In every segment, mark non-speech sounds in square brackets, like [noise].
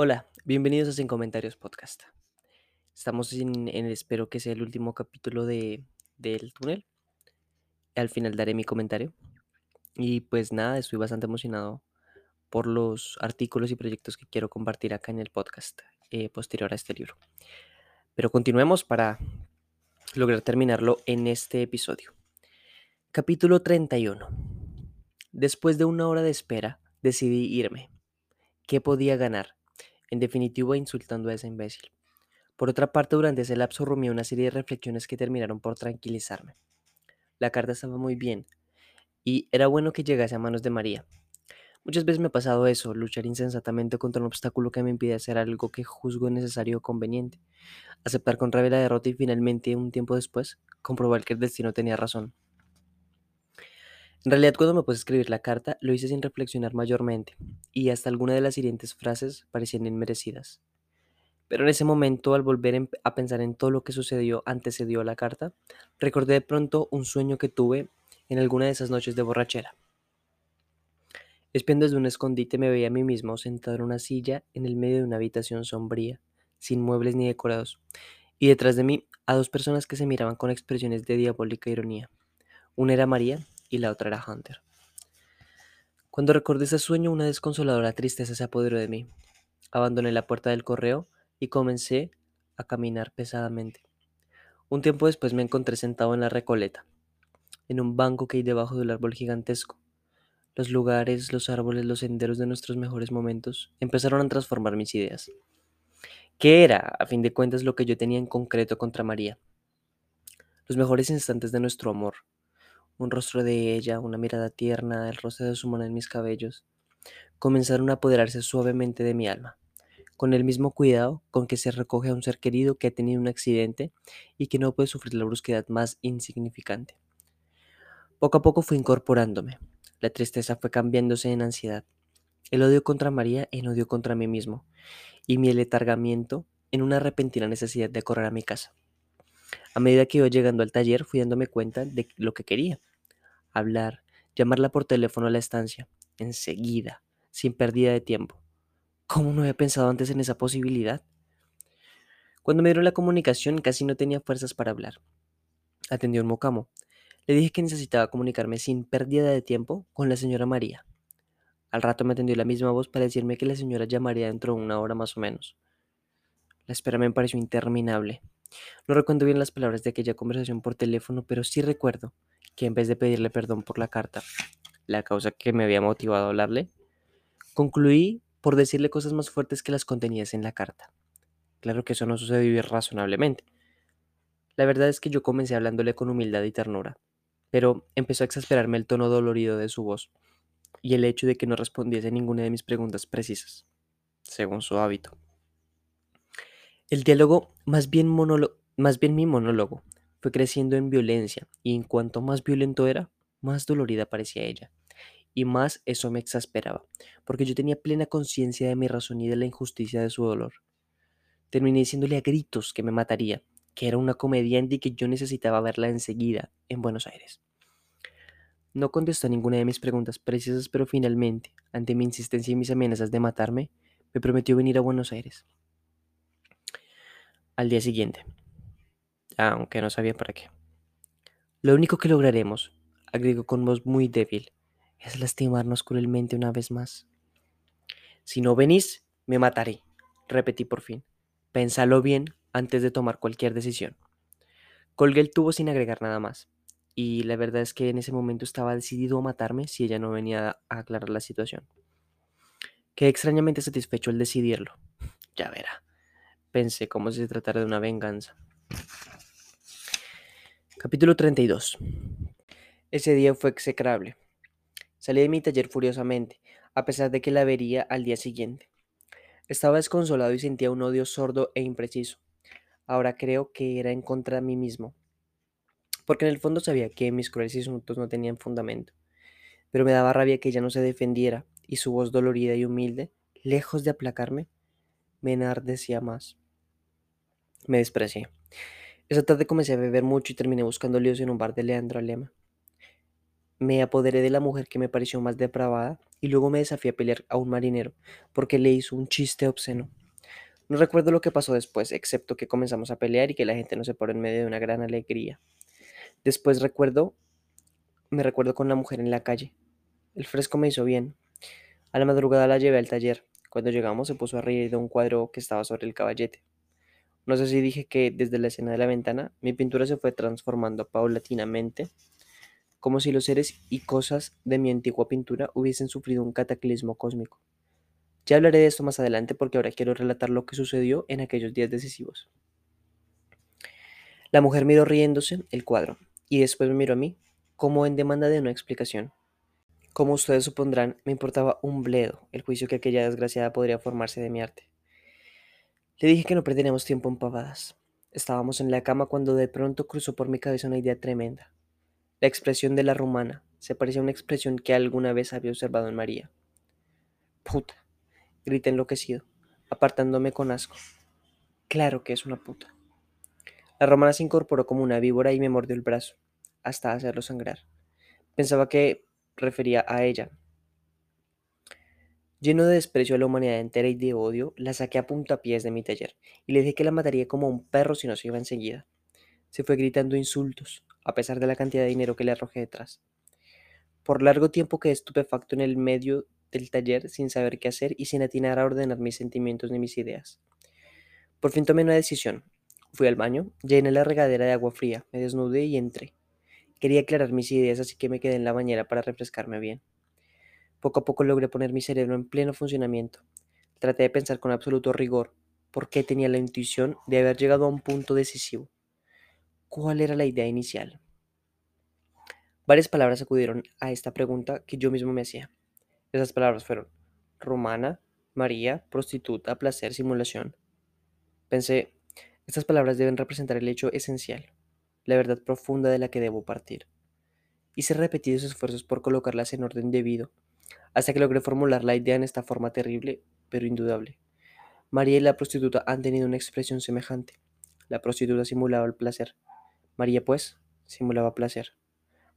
Hola, bienvenidos a Sin Comentarios Podcast. Estamos en, en- espero que sea el último capítulo de, del túnel. Al final daré mi comentario. Y pues nada, estoy bastante emocionado por los artículos y proyectos que quiero compartir acá en el podcast eh, posterior a este libro. Pero continuemos para lograr terminarlo en este episodio. Capítulo 31. Después de una hora de espera, decidí irme. ¿Qué podía ganar? En definitiva, insultando a ese imbécil. Por otra parte, durante ese lapso rumié una serie de reflexiones que terminaron por tranquilizarme. La carta estaba muy bien, y era bueno que llegase a manos de María. Muchas veces me ha pasado eso, luchar insensatamente contra un obstáculo que me impide hacer algo que juzgo necesario o conveniente, aceptar con rabia la derrota y finalmente, un tiempo después, comprobar que el destino tenía razón. En realidad, cuando me puse a escribir la carta, lo hice sin reflexionar mayormente, y hasta algunas de las siguientes frases parecían inmerecidas. Pero en ese momento, al volver a pensar en todo lo que sucedió antecedió a la carta, recordé de pronto un sueño que tuve en alguna de esas noches de borrachera. Espiando desde un escondite me veía a mí mismo sentado en una silla en el medio de una habitación sombría, sin muebles ni decorados, y detrás de mí a dos personas que se miraban con expresiones de diabólica ironía. Una era María y la otra era Hunter. Cuando recordé ese sueño, una desconsoladora tristeza se apoderó de mí. Abandoné la puerta del correo y comencé a caminar pesadamente. Un tiempo después me encontré sentado en la Recoleta, en un banco que hay debajo de un árbol gigantesco. Los lugares, los árboles, los senderos de nuestros mejores momentos empezaron a transformar mis ideas. ¿Qué era, a fin de cuentas, lo que yo tenía en concreto contra María? Los mejores instantes de nuestro amor. Un rostro de ella, una mirada tierna, el roce de su mano en mis cabellos, comenzaron a apoderarse suavemente de mi alma, con el mismo cuidado con que se recoge a un ser querido que ha tenido un accidente y que no puede sufrir la brusquedad más insignificante. Poco a poco fui incorporándome. La tristeza fue cambiándose en ansiedad, el odio contra María en odio contra mí mismo, y mi letargamiento en una repentina necesidad de correr a mi casa. A medida que iba llegando al taller fui dándome cuenta de lo que quería. Hablar, llamarla por teléfono a la estancia, enseguida, sin pérdida de tiempo. ¿Cómo no había pensado antes en esa posibilidad? Cuando me dieron la comunicación casi no tenía fuerzas para hablar. Atendió un mocamo. Le dije que necesitaba comunicarme sin pérdida de tiempo con la señora María. Al rato me atendió la misma voz para decirme que la señora llamaría dentro de una hora más o menos. La espera me pareció interminable. No recuerdo bien las palabras de aquella conversación por teléfono, pero sí recuerdo que en vez de pedirle perdón por la carta, la causa que me había motivado a hablarle, concluí por decirle cosas más fuertes que las contenidas en la carta. Claro que eso no sucedió irrazonablemente. La verdad es que yo comencé hablándole con humildad y ternura, pero empezó a exasperarme el tono dolorido de su voz y el hecho de que no respondiese ninguna de mis preguntas precisas, según su hábito. El diálogo, más bien, más bien mi monólogo, fue creciendo en violencia y en cuanto más violento era, más dolorida parecía ella. Y más eso me exasperaba, porque yo tenía plena conciencia de mi razón y de la injusticia de su dolor. Terminé diciéndole a gritos que me mataría, que era una comediante y que yo necesitaba verla enseguida en Buenos Aires. No contestó ninguna de mis preguntas precisas, pero finalmente, ante mi insistencia y mis amenazas de matarme, me prometió venir a Buenos Aires. Al día siguiente, aunque no sabía para qué. Lo único que lograremos, agregó con voz muy débil, es lastimarnos cruelmente una vez más. Si no venís, me mataré, repetí por fin. Pénsalo bien antes de tomar cualquier decisión. Colgué el tubo sin agregar nada más, y la verdad es que en ese momento estaba decidido a matarme si ella no venía a aclarar la situación. Quedé extrañamente satisfecho al decidirlo. Ya verá, pensé como si se tratara de una venganza. Capítulo 32. Ese día fue execrable. Salí de mi taller furiosamente, a pesar de que la vería al día siguiente. Estaba desconsolado y sentía un odio sordo e impreciso. Ahora creo que era en contra de mí mismo, porque en el fondo sabía que mis crueles insultos no tenían fundamento. Pero me daba rabia que ella no se defendiera, y su voz dolorida y humilde, lejos de aplacarme, me enardecía más. Me desprecié. Esa tarde comencé a beber mucho y terminé buscando líos en un bar de Leandro Alema. Me apoderé de la mujer que me pareció más depravada y luego me desafié a pelear a un marinero porque le hizo un chiste obsceno. No recuerdo lo que pasó después, excepto que comenzamos a pelear y que la gente nos separó en medio de una gran alegría. Después recuerdo, me recuerdo con la mujer en la calle. El fresco me hizo bien. A la madrugada la llevé al taller. Cuando llegamos se puso a reír de un cuadro que estaba sobre el caballete. No sé si dije que desde la escena de la ventana mi pintura se fue transformando paulatinamente, como si los seres y cosas de mi antigua pintura hubiesen sufrido un cataclismo cósmico. Ya hablaré de esto más adelante porque ahora quiero relatar lo que sucedió en aquellos días decisivos. La mujer miró riéndose el cuadro y después me miró a mí, como en demanda de una explicación. Como ustedes supondrán, me importaba un bledo el juicio que aquella desgraciada podría formarse de mi arte. Le dije que no perderíamos tiempo en pavadas. Estábamos en la cama cuando de pronto cruzó por mi cabeza una idea tremenda. La expresión de la rumana se parecía a una expresión que alguna vez había observado en María. Puta, grité enloquecido, apartándome con asco. Claro que es una puta. La romana se incorporó como una víbora y me mordió el brazo, hasta hacerlo sangrar. Pensaba que refería a ella. Lleno de desprecio a la humanidad entera y de odio, la saqué a puntapiés de mi taller y le dije que la mataría como un perro si no se iba enseguida. Se fue gritando insultos, a pesar de la cantidad de dinero que le arrojé detrás. Por largo tiempo quedé estupefacto en el medio del taller sin saber qué hacer y sin atinar a ordenar mis sentimientos ni mis ideas. Por fin tomé una decisión. Fui al baño, llené la regadera de agua fría, me desnudé y entré. Quería aclarar mis ideas, así que me quedé en la bañera para refrescarme bien. Poco a poco logré poner mi cerebro en pleno funcionamiento. Traté de pensar con absoluto rigor por qué tenía la intuición de haber llegado a un punto decisivo. ¿Cuál era la idea inicial? Varias palabras acudieron a esta pregunta que yo mismo me hacía. Esas palabras fueron romana, María, prostituta, placer, simulación. Pensé, estas palabras deben representar el hecho esencial, la verdad profunda de la que debo partir. Hice repetidos esfuerzos por colocarlas en orden debido, hasta que logré formular la idea en esta forma terrible, pero indudable. María y la prostituta han tenido una expresión semejante. La prostituta simulaba el placer. María, pues, simulaba placer.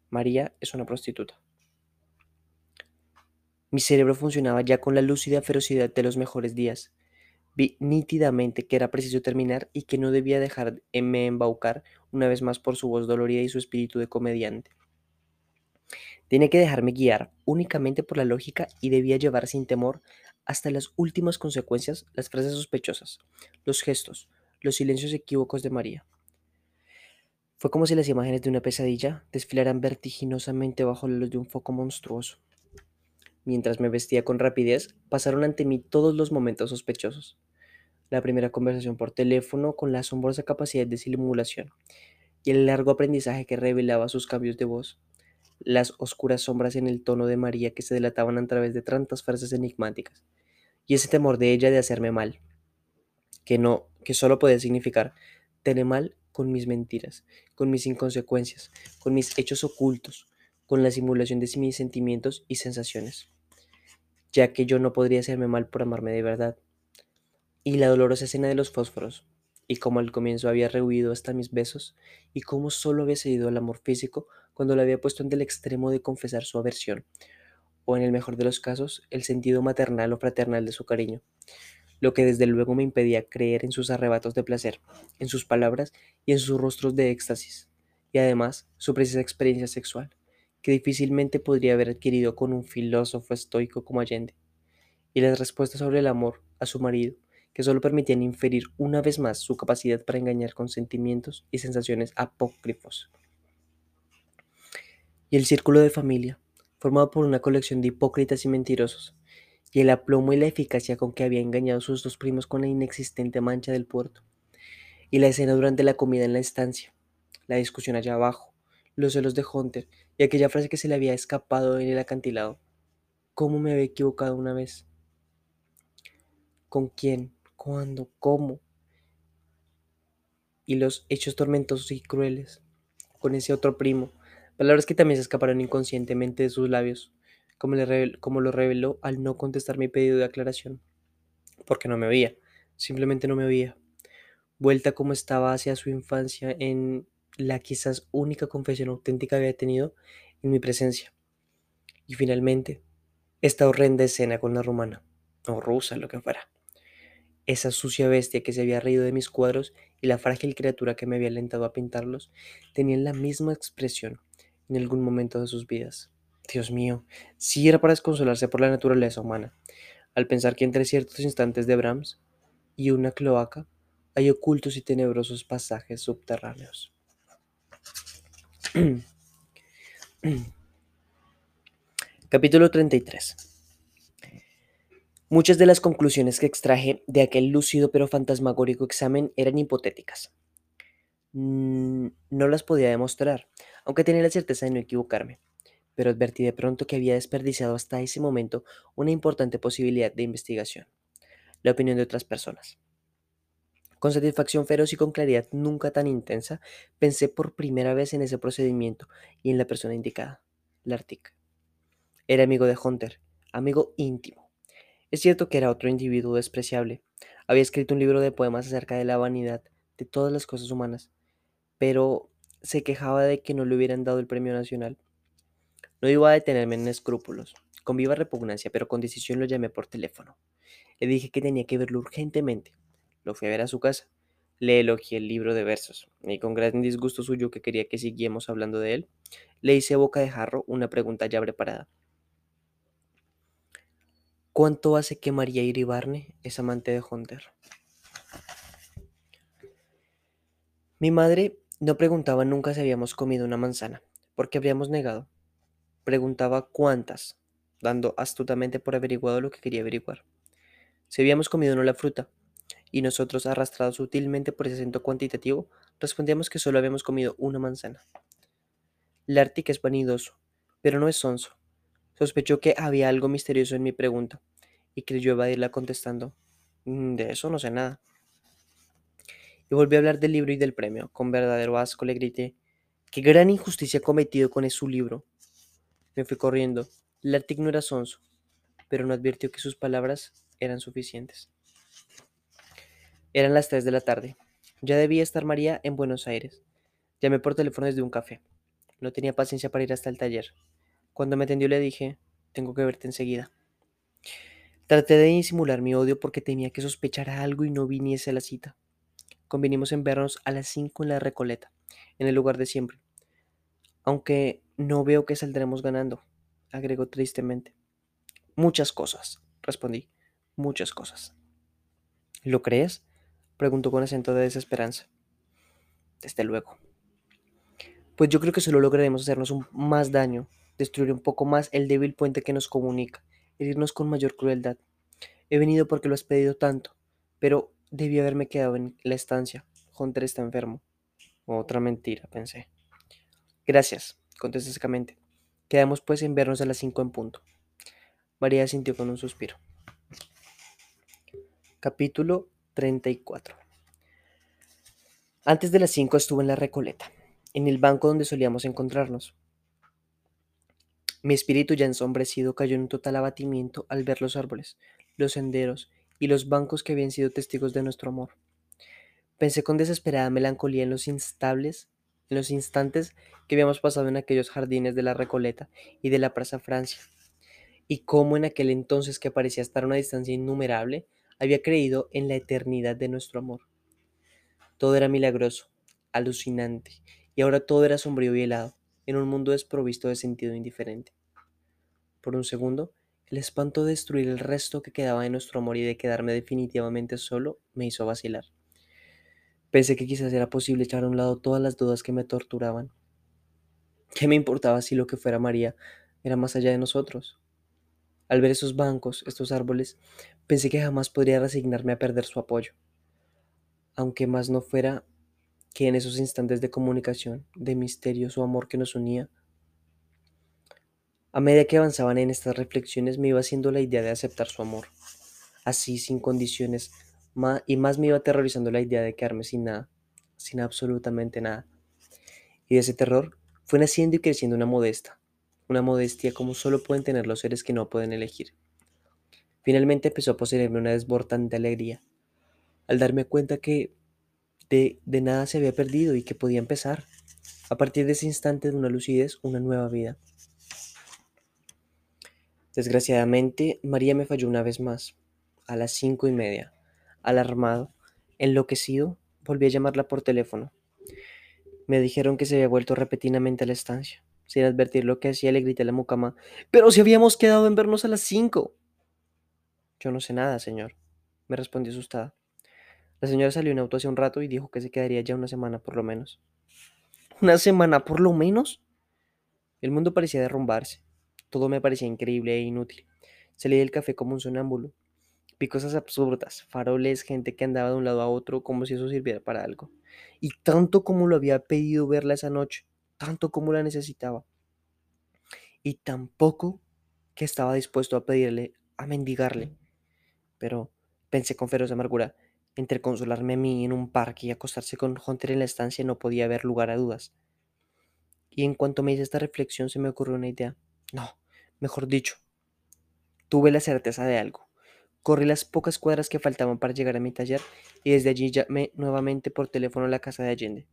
María es una prostituta. Mi cerebro funcionaba ya con la lúcida ferocidad de los mejores días. Vi nítidamente que era preciso terminar y que no debía dejarme embaucar una vez más por su voz dolorida y su espíritu de comediante. Tenía que dejarme guiar únicamente por la lógica y debía llevar sin temor hasta las últimas consecuencias las frases sospechosas, los gestos, los silencios equívocos de María. Fue como si las imágenes de una pesadilla desfilaran vertiginosamente bajo la luz de un foco monstruoso. Mientras me vestía con rapidez, pasaron ante mí todos los momentos sospechosos. La primera conversación por teléfono con la asombrosa capacidad de simulación y el largo aprendizaje que revelaba sus cambios de voz, las oscuras sombras en el tono de María que se delataban a través de tantas frases enigmáticas, y ese temor de ella de hacerme mal, que no, que solo podía significar tener mal con mis mentiras, con mis inconsecuencias, con mis hechos ocultos, con la simulación de mis sentimientos y sensaciones, ya que yo no podría hacerme mal por amarme de verdad. Y la dolorosa escena de los fósforos, y cómo al comienzo había rehuido hasta mis besos, y cómo solo había cedido al amor físico cuando le había puesto ante el extremo de confesar su aversión, o en el mejor de los casos, el sentido maternal o fraternal de su cariño, lo que desde luego me impedía creer en sus arrebatos de placer, en sus palabras y en sus rostros de éxtasis, y además su precisa experiencia sexual, que difícilmente podría haber adquirido con un filósofo estoico como Allende, y las respuestas sobre el amor a su marido, que solo permitían inferir una vez más su capacidad para engañar con sentimientos y sensaciones apócrifos. Y el círculo de familia, formado por una colección de hipócritas y mentirosos, y el aplomo y la eficacia con que había engañado a sus dos primos con la inexistente mancha del puerto, y la escena durante la comida en la estancia, la discusión allá abajo, los celos de Hunter y aquella frase que se le había escapado en el acantilado. ¿Cómo me había equivocado una vez? ¿Con quién? ¿Cuándo? ¿Cómo? Y los hechos tormentosos y crueles con ese otro primo, palabras que también se escaparon inconscientemente de sus labios, como, le lo reveló al no contestar mi pedido de aclaración, porque no me oía, simplemente no me oía. Vuelta como estaba hacia su infancia en la quizás única confesión auténtica que había tenido, en mi presencia. Y finalmente, esta horrenda escena con la rumana, o rusa, lo que fuera. Esa sucia bestia que se había reído de mis cuadros y la frágil criatura que me había alentado a pintarlos tenían la misma expresión en algún momento de sus vidas. Dios mío, si era para desconsolarse por la naturaleza humana, al pensar que entre ciertos instantes de Brahms y una cloaca hay ocultos y tenebrosos pasajes subterráneos. [clears throat] Capítulo 33 Muchas de las conclusiones que extraje de aquel lúcido pero fantasmagórico examen eran hipotéticas. Mm, no las podía demostrar, aunque tenía la certeza de no equivocarme, pero advertí de pronto que había desperdiciado hasta ese momento una importante posibilidad de investigación, la opinión de otras personas. Con satisfacción feroz y con claridad nunca tan intensa, pensé por primera vez en ese procedimiento y en la persona indicada, Lartic. Era amigo de Hunter, amigo íntimo es cierto que era otro individuo despreciable. Había escrito un libro de poemas acerca de la vanidad de todas las cosas humanas, pero se quejaba de que no le hubieran dado el premio nacional. No iba a detenerme en escrúpulos. Con viva repugnancia, pero con decisión lo llamé por teléfono. Le dije que tenía que verlo urgentemente. Lo fui a ver a su casa. Le elogié el libro de versos, y con gran disgusto suyo que quería que siguiéramos hablando de él, le hice boca de jarro una pregunta ya preparada. ¿Cuánto hace que María Iribarne es amante de Hunter? Mi madre no preguntaba nunca si habíamos comido una manzana, porque habríamos negado. Preguntaba cuántas, dando astutamente por averiguado lo que quería averiguar. Si habíamos comido o no la fruta, y nosotros, arrastrados sutilmente por ese acento cuantitativo, respondíamos que solo habíamos comido una manzana. Lartic es vanidoso, pero no es sonso. Sospechó que había algo misterioso en mi pregunta y creyó evadirla contestando, mm, de eso no sé nada. Y volvió a hablar del libro y del premio. Con verdadero asco le grité, qué gran injusticia ha cometido con su libro. Me fui corriendo. Lartic no era sonso, pero no advirtió que sus palabras eran suficientes. Eran las 3 de la tarde. Ya debía estar María en Buenos Aires. Llamé por teléfono desde un café. No tenía paciencia para ir hasta el taller. Cuando me atendió le dije, tengo que verte enseguida. Traté de disimular mi odio porque tenía que sospechar algo y no viniese a la cita. Convinimos en vernos a las cinco en la Recoleta, en el lugar de siempre. Aunque no veo que saldremos ganando, agregó tristemente. Muchas cosas, respondí, muchas cosas. ¿Lo crees? Preguntó con acento de desesperanza. Desde luego. Pues yo creo que solo lograremos hacernos un más daño destruir un poco más el débil puente que nos comunica, herirnos con mayor crueldad. He venido porque lo has pedido tanto, pero debí haberme quedado en la estancia. Hunter está enfermo. Otra mentira, pensé. Gracias, contesté secamente. Quedamos pues en vernos a las cinco en punto. María sintió con un suspiro. Capítulo 34 Antes de las cinco estuve en la Recoleta, en el banco donde solíamos encontrarnos. Mi espíritu ya ensombrecido cayó en un total abatimiento al ver los árboles, los senderos y los bancos que habían sido testigos de nuestro amor. Pensé con desesperada melancolía en los instables, en los instantes que habíamos pasado en aquellos jardines de la Recoleta y de la Plaza Francia, y cómo en aquel entonces que parecía estar a una distancia innumerable, había creído en la eternidad de nuestro amor. Todo era milagroso, alucinante, y ahora todo era sombrío y helado en un mundo desprovisto de sentido indiferente. Por un segundo, el espanto de destruir el resto que quedaba de nuestro amor y de quedarme definitivamente solo me hizo vacilar. Pensé que quizás era posible echar a un lado todas las dudas que me torturaban. ¿Qué me importaba si lo que fuera María era más allá de nosotros? Al ver esos bancos, estos árboles, pensé que jamás podría resignarme a perder su apoyo. Aunque más no fuera que en esos instantes de comunicación, de misterioso amor que nos unía, a medida que avanzaban en estas reflexiones me iba haciendo la idea de aceptar su amor, así sin condiciones, y más me iba aterrorizando la idea de quedarme sin nada, sin absolutamente nada. Y de ese terror fue naciendo y creciendo una modesta, una modestia como solo pueden tener los seres que no pueden elegir. Finalmente empezó a poseerme una desbordante alegría, al darme cuenta que de, nada se había perdido y que podía empezar, a partir de ese instante de una lucidez, una nueva vida. Desgraciadamente, María me falló una vez más, a las cinco y media. Alarmado, enloquecido, volví a llamarla por teléfono. Me dijeron que se había vuelto repentinamente a la estancia. Sin advertir lo que hacía, le grité a la mucama, pero si habíamos quedado en vernos a las cinco. Yo no sé nada, señor, me respondió asustada. La señora salió en auto hace un rato y dijo que se quedaría ya una semana por lo menos. ¿Una semana por lo menos? El mundo parecía derrumbarse. Todo me parecía increíble e inútil. Salí del café como un sonámbulo. Vi cosas absurdas, faroles, gente que andaba de un lado a otro como si eso sirviera para algo. Y tanto como lo había pedido verla esa noche, tanto como la necesitaba. Y tampoco que estaba dispuesto a pedirle, a mendigarle. Pero pensé con feroz amargura, entre consolarme a mí en un parque y acostarse con Hunter en la estancia no podía haber lugar a dudas. Y en cuanto me hice esta reflexión se me ocurrió una idea. No, mejor dicho, tuve la certeza de algo. Corrí las pocas cuadras que faltaban para llegar a mi taller y desde allí llamé nuevamente por teléfono a la casa de Allende.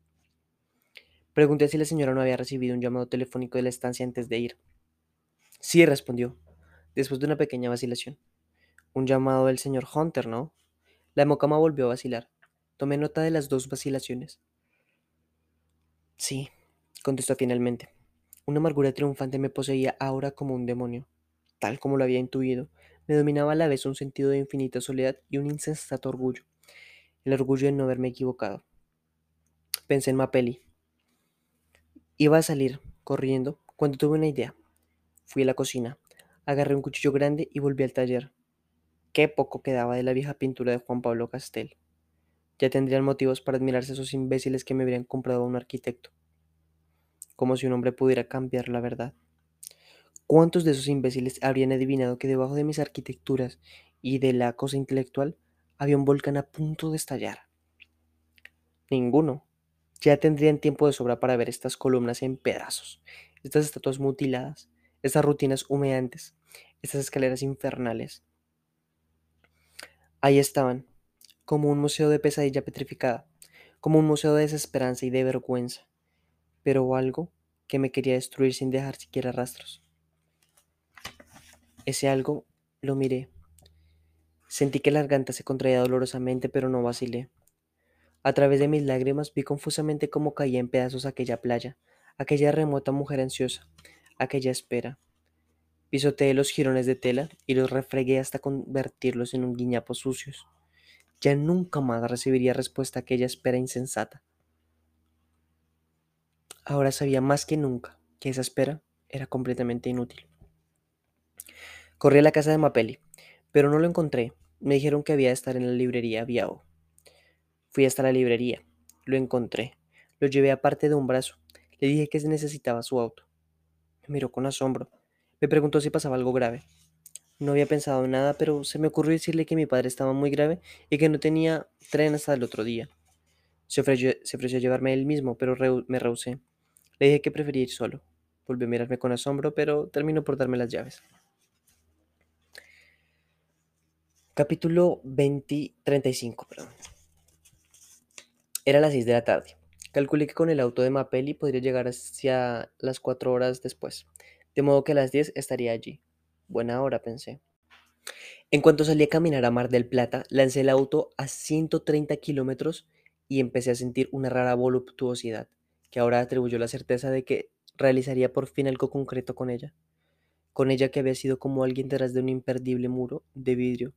Pregunté si la señora no había recibido un llamado telefónico de la estancia antes de ir. Sí, respondió, después de una pequeña vacilación. Un llamado del señor Hunter, ¿no? La mocama volvió a vacilar. Tomé nota de las dos vacilaciones. Sí, contestó finalmente. Una amargura triunfante me poseía ahora como un demonio. Tal como lo había intuido, me dominaba a la vez un sentido de infinita soledad y un insensato orgullo. El orgullo de no haberme equivocado. Pensé en Mapelli. Iba a salir, corriendo, cuando tuve una idea. Fui a la cocina, agarré un cuchillo grande y volví al taller. Qué poco quedaba de la vieja pintura de Juan Pablo Castel. Ya tendrían motivos para admirarse esos imbéciles que me habrían comprado a un arquitecto. Como si un hombre pudiera cambiar la verdad. ¿Cuántos de esos imbéciles habrían adivinado que debajo de mis arquitecturas y de la cosa intelectual había un volcán a punto de estallar? Ninguno. Ya tendrían tiempo de sobra para ver estas columnas en pedazos, estas estatuas mutiladas, estas rutinas humeantes, estas escaleras infernales, Ahí estaban, como un museo de pesadilla petrificada, como un museo de desesperanza y de vergüenza, pero algo que me quería destruir sin dejar siquiera rastros. Ese algo lo miré. Sentí que la garganta se contraía dolorosamente, pero no vacilé. A través de mis lágrimas vi confusamente cómo caía en pedazos aquella playa, aquella remota mujer ansiosa, aquella espera. Pisoteé los jirones de tela y los refregué hasta convertirlos en un guiñapo sucios. Ya nunca más recibiría respuesta a aquella espera insensata. Ahora sabía más que nunca que esa espera era completamente inútil. Corrí a la casa de Mapelli, pero no lo encontré. Me dijeron que había de estar en la librería Viao. Fui hasta la librería. Lo encontré. Lo llevé aparte de un brazo. Le dije que se necesitaba su auto. Me miró con asombro. Me preguntó si pasaba algo grave. No había pensado en nada, pero se me ocurrió decirle que mi padre estaba muy grave y que no tenía tren hasta el otro día. Se ofreció, a llevarme él mismo, pero me rehusé. Le dije que prefería ir solo. Volvió a mirarme con asombro, pero terminó por darme las llaves. Capítulo 20, 35, perdón. Era las 6 de la tarde. Calculé que con el auto de Mapelli podría llegar hacia las 4 horas después de modo que a las 10 estaría allí. Buena hora, pensé. En cuanto salí a caminar a Mar del Plata, lancé el auto a 130 kilómetros y empecé a sentir una rara voluptuosidad, que ahora atribuyó la certeza de que realizaría por fin algo concreto con ella. Con ella que había sido como alguien detrás de un imperdible muro de vidrio.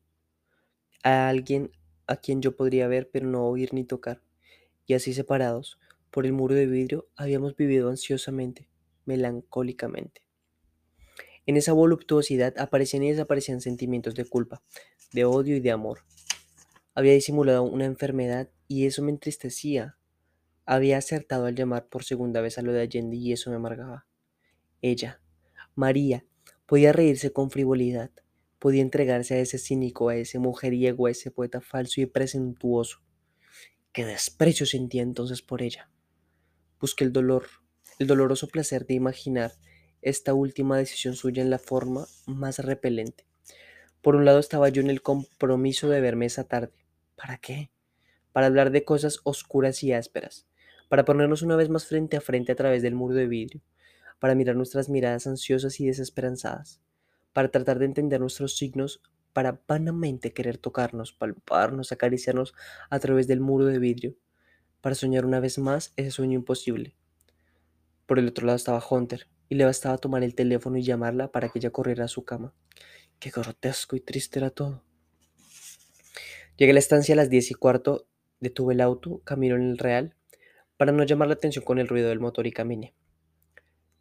A alguien a quien yo podría ver pero no oír ni tocar. Y así separados, por el muro de vidrio, habíamos vivido ansiosamente, melancólicamente. En esa voluptuosidad aparecían y desaparecían sentimientos de culpa, de odio y de amor. Había disimulado una enfermedad y eso me entristecía. Había acertado al llamar por segunda vez a lo de Allende y eso me amargaba. Ella, María, podía reírse con frivolidad, podía entregarse a ese cínico, a ese mujeriego, a ese poeta falso y presentuoso. Qué desprecio sentía entonces por ella. Busqué el dolor, el doloroso placer de imaginar esta última decisión suya en la forma más repelente. Por un lado estaba yo en el compromiso de verme esa tarde. ¿Para qué? Para hablar de cosas oscuras y ásperas, para ponernos una vez más frente a frente a través del muro de vidrio, para mirar nuestras miradas ansiosas y desesperanzadas, para tratar de entender nuestros signos, para vanamente querer tocarnos, palparnos, acariciarnos a través del muro de vidrio, para soñar una vez más ese sueño imposible. Por el otro lado estaba Hunter, y le bastaba tomar el teléfono y llamarla para que ella corriera a su cama. Qué grotesco y triste era todo. Llegué a la estancia a las diez y cuarto, detuve el auto, camino en el real, para no llamar la atención con el ruido del motor y caminé.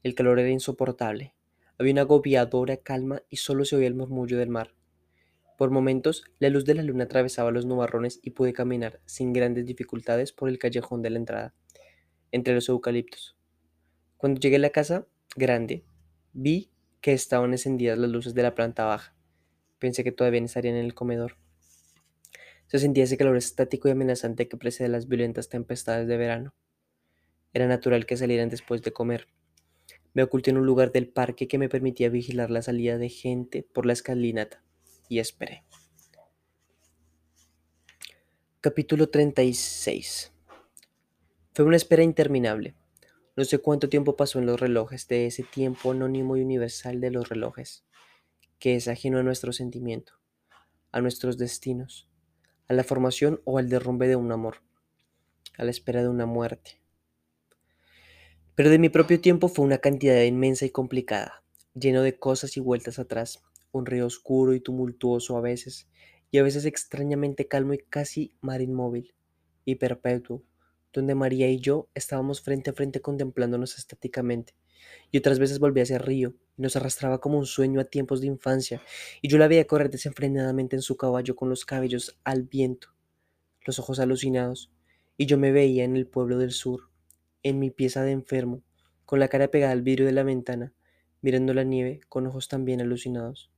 El calor era insoportable. Había una agobiadora calma y solo se oía el murmullo del mar. Por momentos, la luz de la luna atravesaba los nubarrones y pude caminar sin grandes dificultades por el callejón de la entrada, entre los eucaliptos. Cuando llegué a la casa grande, vi que estaban encendidas las luces de la planta baja. Pensé que todavía estarían en el comedor. Se sentía ese calor estático y amenazante que precede las violentas tempestades de verano. Era natural que salieran después de comer. Me oculté en un lugar del parque que me permitía vigilar la salida de gente por la escalinata y esperé. Capítulo 36 Fue una espera interminable. No sé cuánto tiempo pasó en los relojes de ese tiempo anónimo y universal de los relojes, que es ajeno a nuestro sentimiento, a nuestros destinos, a la formación o al derrumbe de un amor, a la espera de una muerte. Pero de mi propio tiempo fue una cantidad inmensa y complicada, lleno de cosas y vueltas atrás, un río oscuro y tumultuoso a veces, y a veces extrañamente calmo y casi mar inmóvil y perpetuo, donde María y yo estábamos frente a frente contemplándonos estáticamente, y otras veces volvía ese río y nos arrastraba como un sueño a tiempos de infancia, y yo la veía correr desenfrenadamente en su caballo con los cabellos al viento, los ojos alucinados, y yo me veía en el pueblo del sur, en mi pieza de enfermo, con la cara pegada al vidrio de la ventana, mirando la nieve con ojos también alucinados.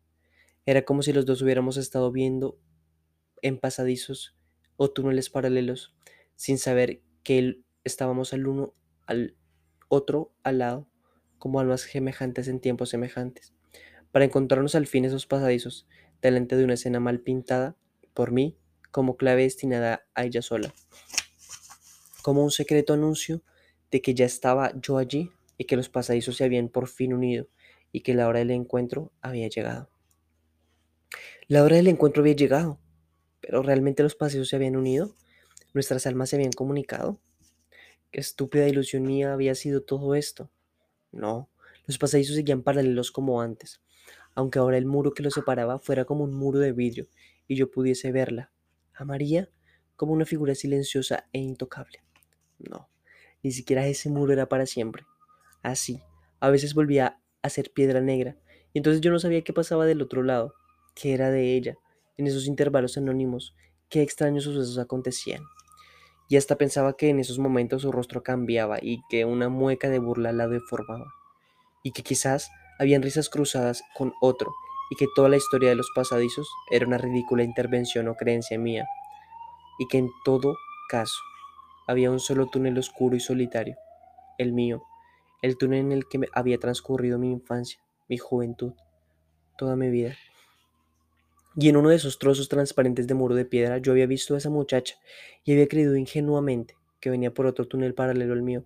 Era como si los dos hubiéramos estado viendo en pasadizos o túneles paralelos, sin saber que estábamos al uno al otro al lado, como almas semejantes en tiempos semejantes, para encontrarnos al fin esos pasadizos, delante de una escena mal pintada por mí como clave destinada a ella sola, como un secreto anuncio de que ya estaba yo allí y que los pasadizos se habían por fin unido y que la hora del encuentro había llegado. La hora del encuentro había llegado, pero ¿realmente los paseos se habían unido? ¿Nuestras almas se habían comunicado? ¿Qué estúpida ilusión mía había sido todo esto? No, los pasadizos seguían paralelos como antes, aunque ahora el muro que los separaba fuera como un muro de vidrio y yo pudiese verla, a María, como una figura silenciosa e intocable. No, ni siquiera ese muro era para siempre. Así, a veces volvía a ser piedra negra, y entonces yo no sabía qué pasaba del otro lado, qué era de ella, en esos intervalos anónimos, qué extraños sucesos acontecían. Y hasta pensaba que en esos momentos su rostro cambiaba y que una mueca de burla la deformaba. Y que quizás habían risas cruzadas con otro y que toda la historia de los pasadizos era una ridícula intervención o creencia mía. Y que en todo caso había un solo túnel oscuro y solitario, el mío, el túnel en el que había transcurrido mi infancia, mi juventud, toda mi vida. Y en uno de esos trozos transparentes de muro de piedra yo había visto a esa muchacha y había creído ingenuamente que venía por otro túnel paralelo al mío,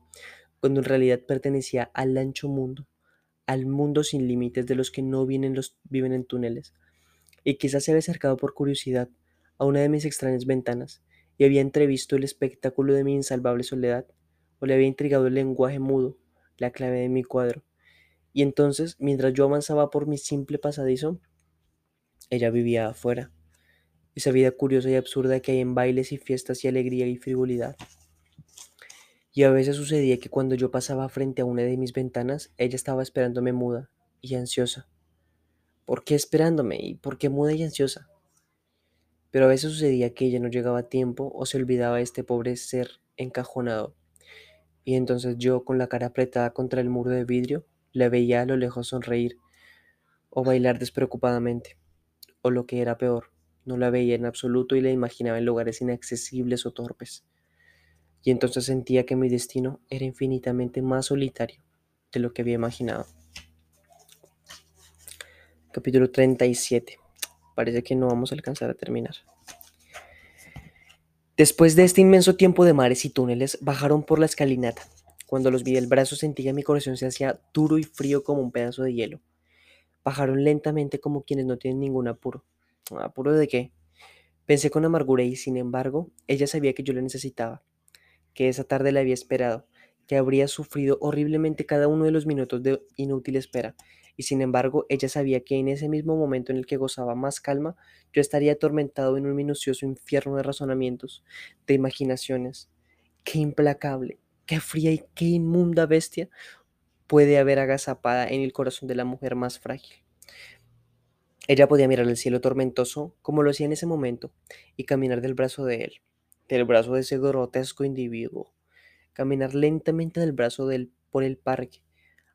cuando en realidad pertenecía al ancho mundo, al mundo sin límites de los que no vienen los, viven en túneles. Y quizás se había acercado por curiosidad a una de mis extrañas ventanas y había entrevisto el espectáculo de mi insalvable soledad, o le había intrigado el lenguaje mudo, la clave de mi cuadro. Y entonces, mientras yo avanzaba por mi simple pasadizo, ella vivía afuera, esa vida curiosa y absurda que hay en bailes y fiestas y alegría y frivolidad. Y a veces sucedía que cuando yo pasaba frente a una de mis ventanas, ella estaba esperándome muda y ansiosa. ¿Por qué esperándome? ¿Y por qué muda y ansiosa? Pero a veces sucedía que ella no llegaba a tiempo o se olvidaba de este pobre ser encajonado. Y entonces yo, con la cara apretada contra el muro de vidrio, la veía a lo lejos sonreír o bailar despreocupadamente o lo que era peor, no la veía en absoluto y la imaginaba en lugares inaccesibles o torpes. Y entonces sentía que mi destino era infinitamente más solitario de lo que había imaginado. Capítulo 37. Parece que no vamos a alcanzar a terminar. Después de este inmenso tiempo de mares y túneles, bajaron por la escalinata. Cuando los vi del brazo sentía mi corazón se hacía duro y frío como un pedazo de hielo. Bajaron lentamente como quienes no tienen ningún apuro. ¿Apuro de qué? Pensé con amargura y, sin embargo, ella sabía que yo la necesitaba, que esa tarde la había esperado, que habría sufrido horriblemente cada uno de los minutos de inútil espera, y sin embargo ella sabía que en ese mismo momento en el que gozaba más calma, yo estaría atormentado en un minucioso infierno de razonamientos, de imaginaciones. Qué implacable, qué fría y qué inmunda bestia puede haber agazapada en el corazón de la mujer más frágil. Ella podía mirar el cielo tormentoso como lo hacía en ese momento y caminar del brazo de él, del brazo de ese grotesco individuo, caminar lentamente del brazo de él por el parque,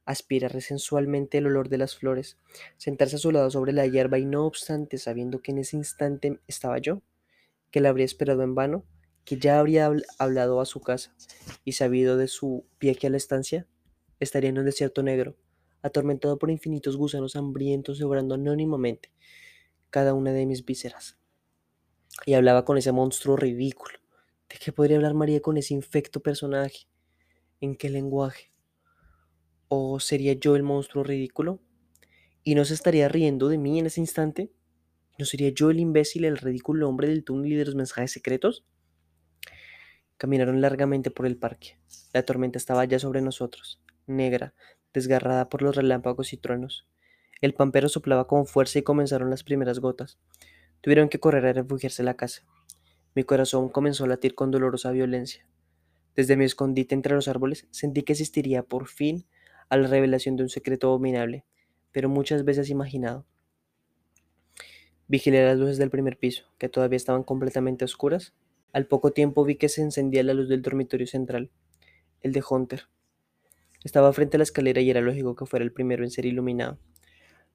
aspirar sensualmente el olor de las flores, sentarse a su lado sobre la hierba y no obstante, sabiendo que en ese instante estaba yo, que la habría esperado en vano, que ya habría hablado a su casa y sabido de su viaje a la estancia, estaría en un desierto negro, atormentado por infinitos gusanos hambrientos devorando anónimamente cada una de mis vísceras. Y hablaba con ese monstruo ridículo. ¿De qué podría hablar María con ese infecto personaje? ¿En qué lenguaje? ¿O sería yo el monstruo ridículo? ¿Y no se estaría riendo de mí en ese instante? ¿No sería yo el imbécil, el ridículo hombre del túnel y de los mensajes secretos? Caminaron largamente por el parque. La tormenta estaba ya sobre nosotros, negra, desgarrada por los relámpagos y truenos. El pampero soplaba con fuerza y comenzaron las primeras gotas. Tuvieron que correr a refugiarse en la casa. Mi corazón comenzó a latir con dolorosa violencia. Desde mi escondite entre los árboles sentí que asistiría por fin a la revelación de un secreto abominable, pero muchas veces imaginado. Vigilé las luces del primer piso, que todavía estaban completamente oscuras. Al poco tiempo vi que se encendía la luz del dormitorio central, el de Hunter. Estaba frente a la escalera y era lógico que fuera el primero en ser iluminado.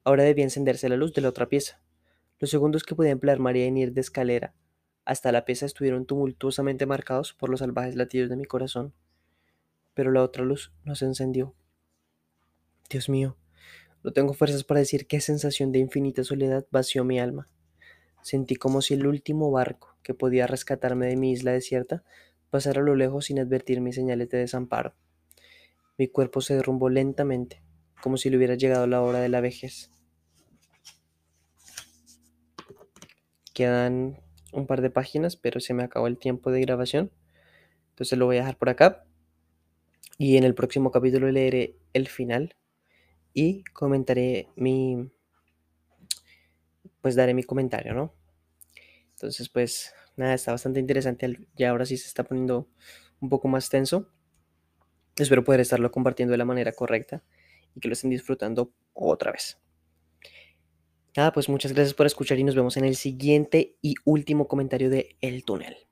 Ahora debía encenderse la luz de la otra pieza. Los segundos que podía emplear María en ir de escalera hasta la pieza estuvieron tumultuosamente marcados por los salvajes latidos de mi corazón. Pero la otra luz no se encendió. Dios mío, no tengo fuerzas para decir qué sensación de infinita soledad vació mi alma. Sentí como si el último barco que podía rescatarme de mi isla desierta pasara a lo lejos sin advertir mis señales de desamparo. Mi cuerpo se derrumbó lentamente, como si le hubiera llegado la hora de la vejez. Quedan un par de páginas, pero se me acabó el tiempo de grabación. Entonces lo voy a dejar por acá. Y en el próximo capítulo leeré el final y comentaré mi... Pues daré mi comentario, ¿no? Entonces, pues nada, está bastante interesante. Ya ahora sí se está poniendo un poco más tenso. Espero poder estarlo compartiendo de la manera correcta y que lo estén disfrutando otra vez. Nada, pues muchas gracias por escuchar y nos vemos en el siguiente y último comentario de El Túnel.